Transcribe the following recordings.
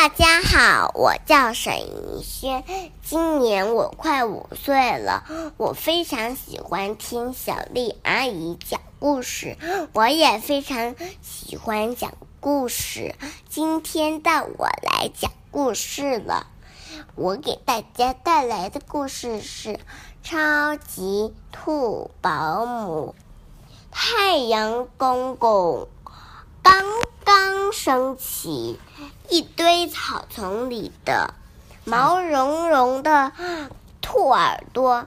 大家好，我叫沈怡轩，今年我快五岁了。我非常喜欢听小丽阿姨讲故事，我也非常喜欢讲故事。今天到我来讲故事了。我给大家带来的故事是《超级兔保姆》。太阳公公刚刚升起。一堆草丛里的毛茸茸的兔耳朵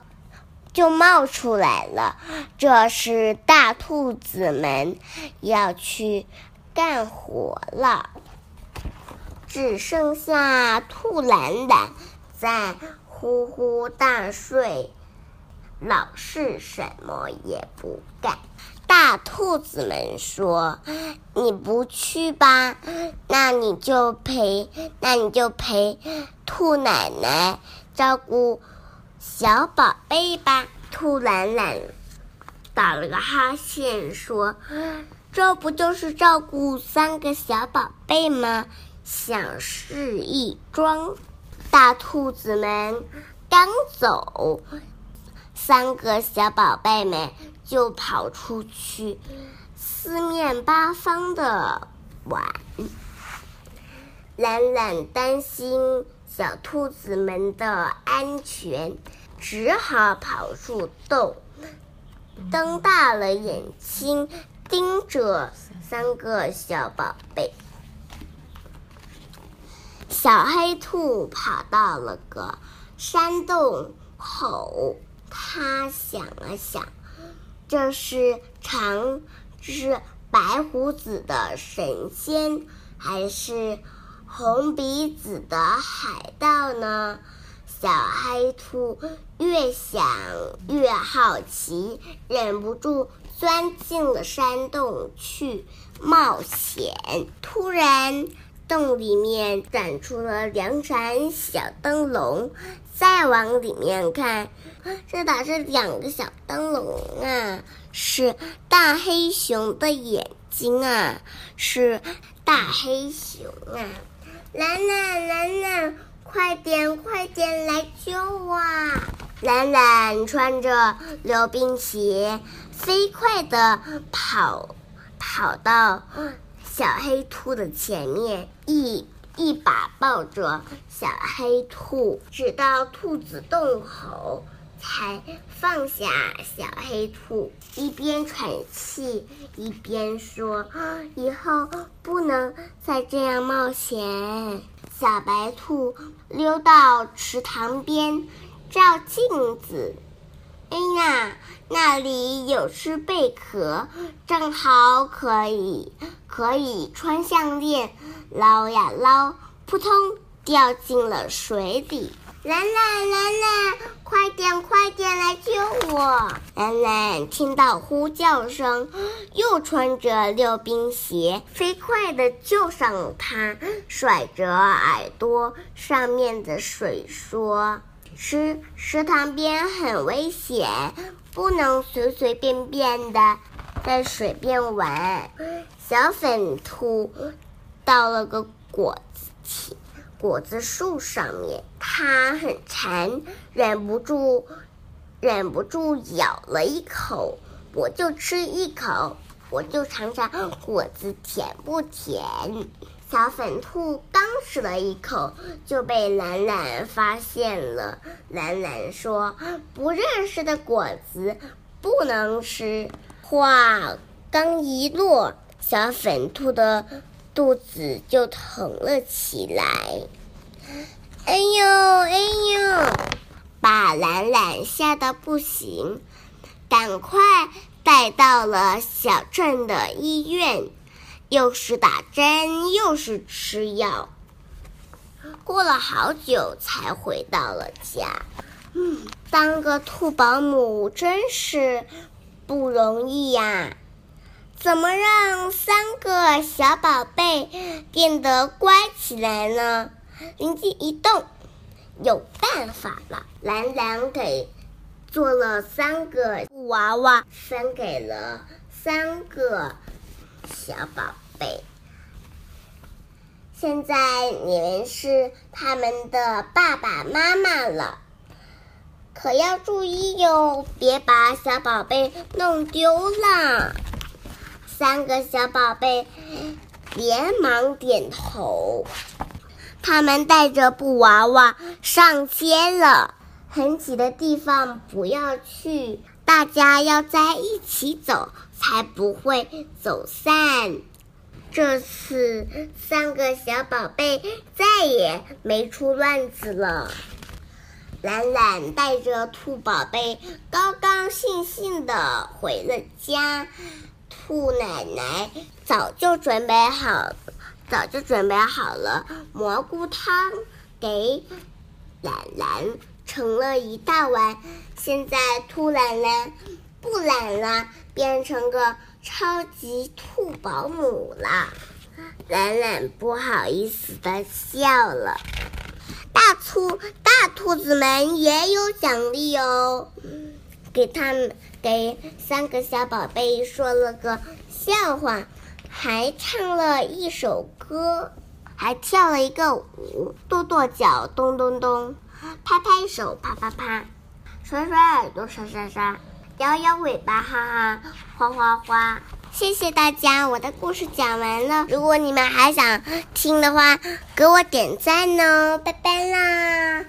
就冒出来了，这是大兔子们要去干活了。只剩下兔懒懒在呼呼大睡，老是什么也不干。大兔子们说：“你不去吧，那你就陪，那你就陪兔奶奶照顾小宝贝吧。”兔懒懒打了个哈欠说：“这不就是照顾三个小宝贝吗？小事一桩。”大兔子们刚走，三个小宝贝们。就跑出去，四面八方的玩。懒懒担心小兔子们的安全，只好跑出洞，瞪大了眼睛盯着三个小宝贝。小黑兔跑到了个山洞口，它想了想。这是长是白胡子的神仙，还是红鼻子的海盗呢？小黑兔越想越好奇，忍不住钻进了山洞去冒险。突然，洞里面闪出了两盏小灯笼。再往里面看，这哪是两个小灯笼啊？是大黑熊的眼睛啊！是大黑熊啊！兰兰，兰兰，快点，快点来救我！啊兰兰穿着溜冰鞋，飞快地跑，跑到小黑兔的前面，一。一把抱着小黑兔，直到兔子洞口，才放下小黑兔。一边喘气，一边说：“以后不能再这样冒险。”小白兔溜到池塘边，照镜子。哎呀，那里有只贝壳，正好可以可以穿项链，捞呀捞，扑通掉进了水里。兰兰兰兰，快点快点来救我！兰兰听到呼叫声，又穿着溜冰鞋，飞快地救上它，甩着耳朵上面的水说。池池塘边很危险，不能随随便便的在水边玩。小粉兔到了个果子果子树上面，它很馋，忍不住忍不住咬了一口。我就吃一口，我就尝尝果子甜不甜。小粉兔刚吃了一口，就被懒懒发现了。懒懒说：“不认识的果子不能吃。”话刚一落，小粉兔的肚子就疼了起来。哎呦哎呦！把懒懒吓得不行，赶快带到了小镇的医院。又是打针，又是吃药，过了好久才回到了家。嗯，当个兔保姆真是不容易呀！怎么让三个小宝贝变得乖起来呢？灵机一动，有办法了！蓝蓝给做了三个布娃娃，分给了三个小宝。贝现在你们是他们的爸爸妈妈了，可要注意哟，别把小宝贝弄丢了。三个小宝贝连忙点头。他们带着布娃娃上街了。很挤的地方不要去，大家要在一起走，才不会走散。这次三个小宝贝再也没出乱子了。懒懒带着兔宝贝高高兴兴的回了家。兔奶奶早就准备好，早就准备好了蘑菇汤，给懒懒盛了一大碗。现在兔奶奶不懒了，变成个超级兔保姆了。懒懒不好意思的笑了。大兔大兔子们也有奖励哦。给他们给三个小宝贝说了个笑话，还唱了一首歌，还跳了一个舞，跺跺脚，咚咚咚，拍拍手，啪啪啪，甩甩耳朵，刷刷刷，摇摇尾巴，哈哈，哗哗哗。谢谢大家，我的故事讲完了。如果你们还想听的话，给我点赞哦，拜拜啦。